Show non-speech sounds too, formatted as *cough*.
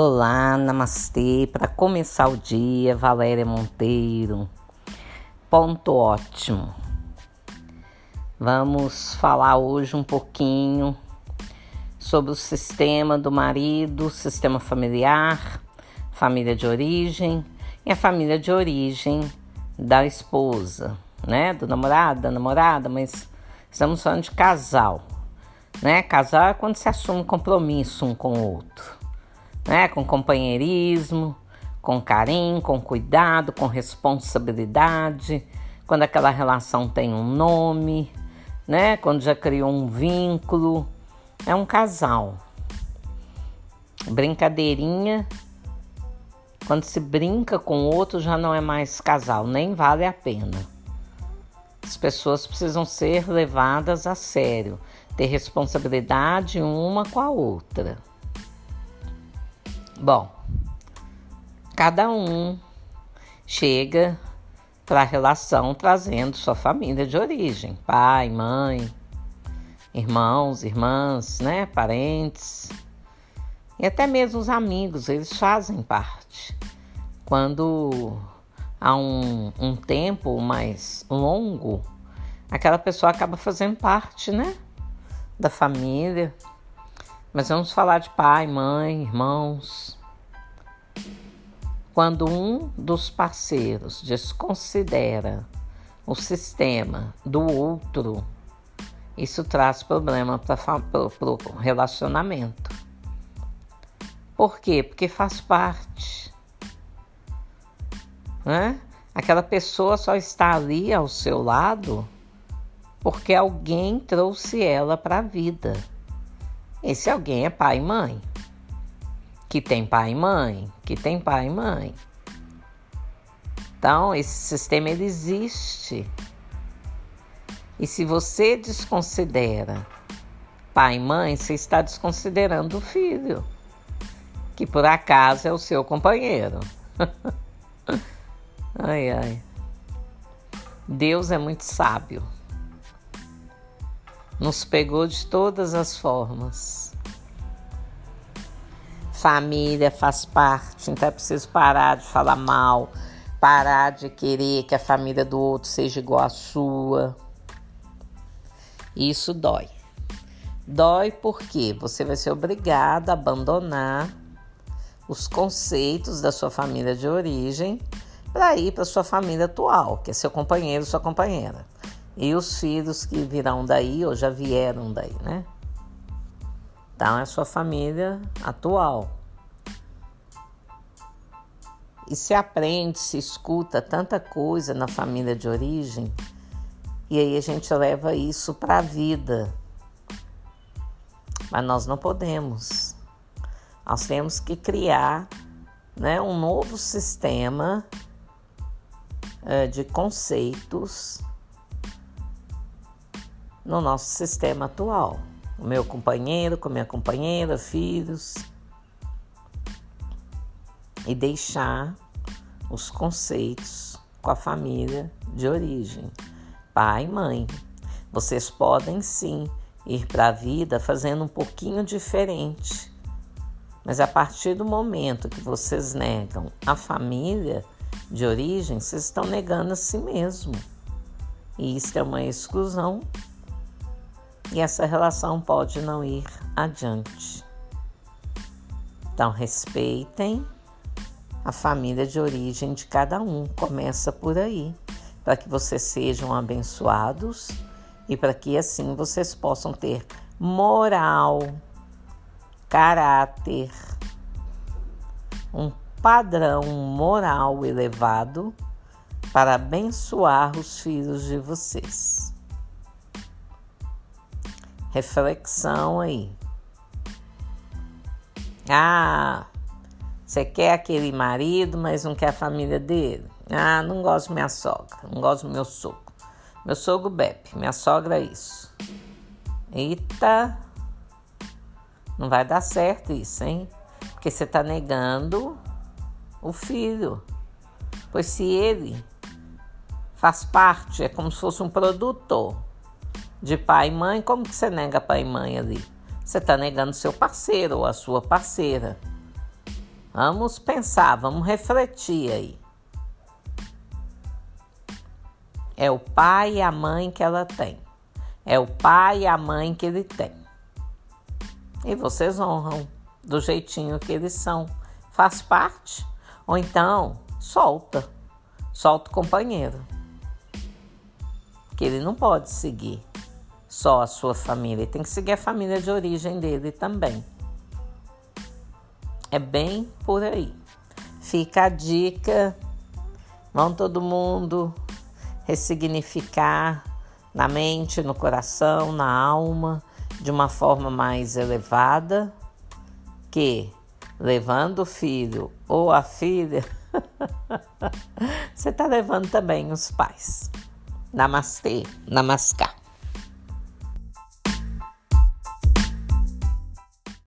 Olá, namastê. Para começar o dia, Valéria Monteiro. Ponto ótimo. Vamos falar hoje um pouquinho sobre o sistema do marido, sistema familiar, família de origem e a família de origem da esposa, né? Do namorado, da namorada, mas estamos falando de casal, né? Casal é quando se assume compromisso um com o outro né? Com companheirismo, com carinho, com cuidado, com responsabilidade. Quando aquela relação tem um nome, né? Quando já criou um vínculo, é um casal. Brincadeirinha, quando se brinca com outro já não é mais casal, nem vale a pena. As pessoas precisam ser levadas a sério, ter responsabilidade uma com a outra. Bom, cada um chega para a relação trazendo sua família de origem, pai, mãe, irmãos, irmãs, né, parentes e até mesmo os amigos, eles fazem parte. Quando há um, um tempo mais longo, aquela pessoa acaba fazendo parte, né, da família. Mas vamos falar de pai, mãe, irmãos. Quando um dos parceiros desconsidera o sistema do outro, isso traz problema para o relacionamento. Por quê? Porque faz parte. Né? Aquela pessoa só está ali ao seu lado porque alguém trouxe ela para a vida. Esse alguém é pai e mãe. Que tem pai e mãe, que tem pai e mãe. Então, esse sistema ele existe. E se você desconsidera pai e mãe, você está desconsiderando o filho, que por acaso é o seu companheiro. *laughs* ai, ai. Deus é muito sábio nos pegou de todas as formas. Família faz parte, então é preciso parar de falar mal, parar de querer que a família do outro seja igual à sua. Isso dói. Dói porque você vai ser obrigado a abandonar os conceitos da sua família de origem para ir para sua família atual, que é seu companheiro, sua companheira. E os filhos que virão daí ou já vieram daí, né? Então é sua família atual. E se aprende, se escuta tanta coisa na família de origem, e aí a gente leva isso para a vida. Mas nós não podemos. Nós temos que criar né, um novo sistema é, de conceitos no nosso sistema atual. O meu companheiro, com minha companheira, filhos. E deixar os conceitos com a família de origem, pai e mãe. Vocês podem sim ir para a vida fazendo um pouquinho diferente. Mas a partir do momento que vocês negam a família de origem, vocês estão negando a si mesmo. E isso é uma exclusão e essa relação pode não ir adiante. Então, respeitem a família de origem de cada um, começa por aí, para que vocês sejam abençoados e para que assim vocês possam ter moral, caráter, um padrão moral elevado para abençoar os filhos de vocês reflexão aí. Ah, você quer aquele marido, mas não quer a família dele? Ah, não gosto minha sogra, não gosto do meu sogro. Meu sogro bebe, minha sogra é isso. Eita, não vai dar certo isso, hein? Porque você está negando o filho. Pois se ele faz parte, é como se fosse um produtor de pai e mãe, como que você nega pai e mãe ali? Você está negando seu parceiro ou a sua parceira. Vamos pensar, vamos refletir aí. É o pai e a mãe que ela tem. É o pai e a mãe que ele tem. E vocês honram do jeitinho que eles são. Faz parte. Ou então, solta. Solta o companheiro. Que ele não pode seguir só a sua família, tem que seguir a família de origem dele também. É bem por aí. Fica a dica. Vão todo mundo ressignificar na mente, no coração, na alma, de uma forma mais elevada, que levando o filho ou a filha, *laughs* você está levando também os pais. Namastê, namascar.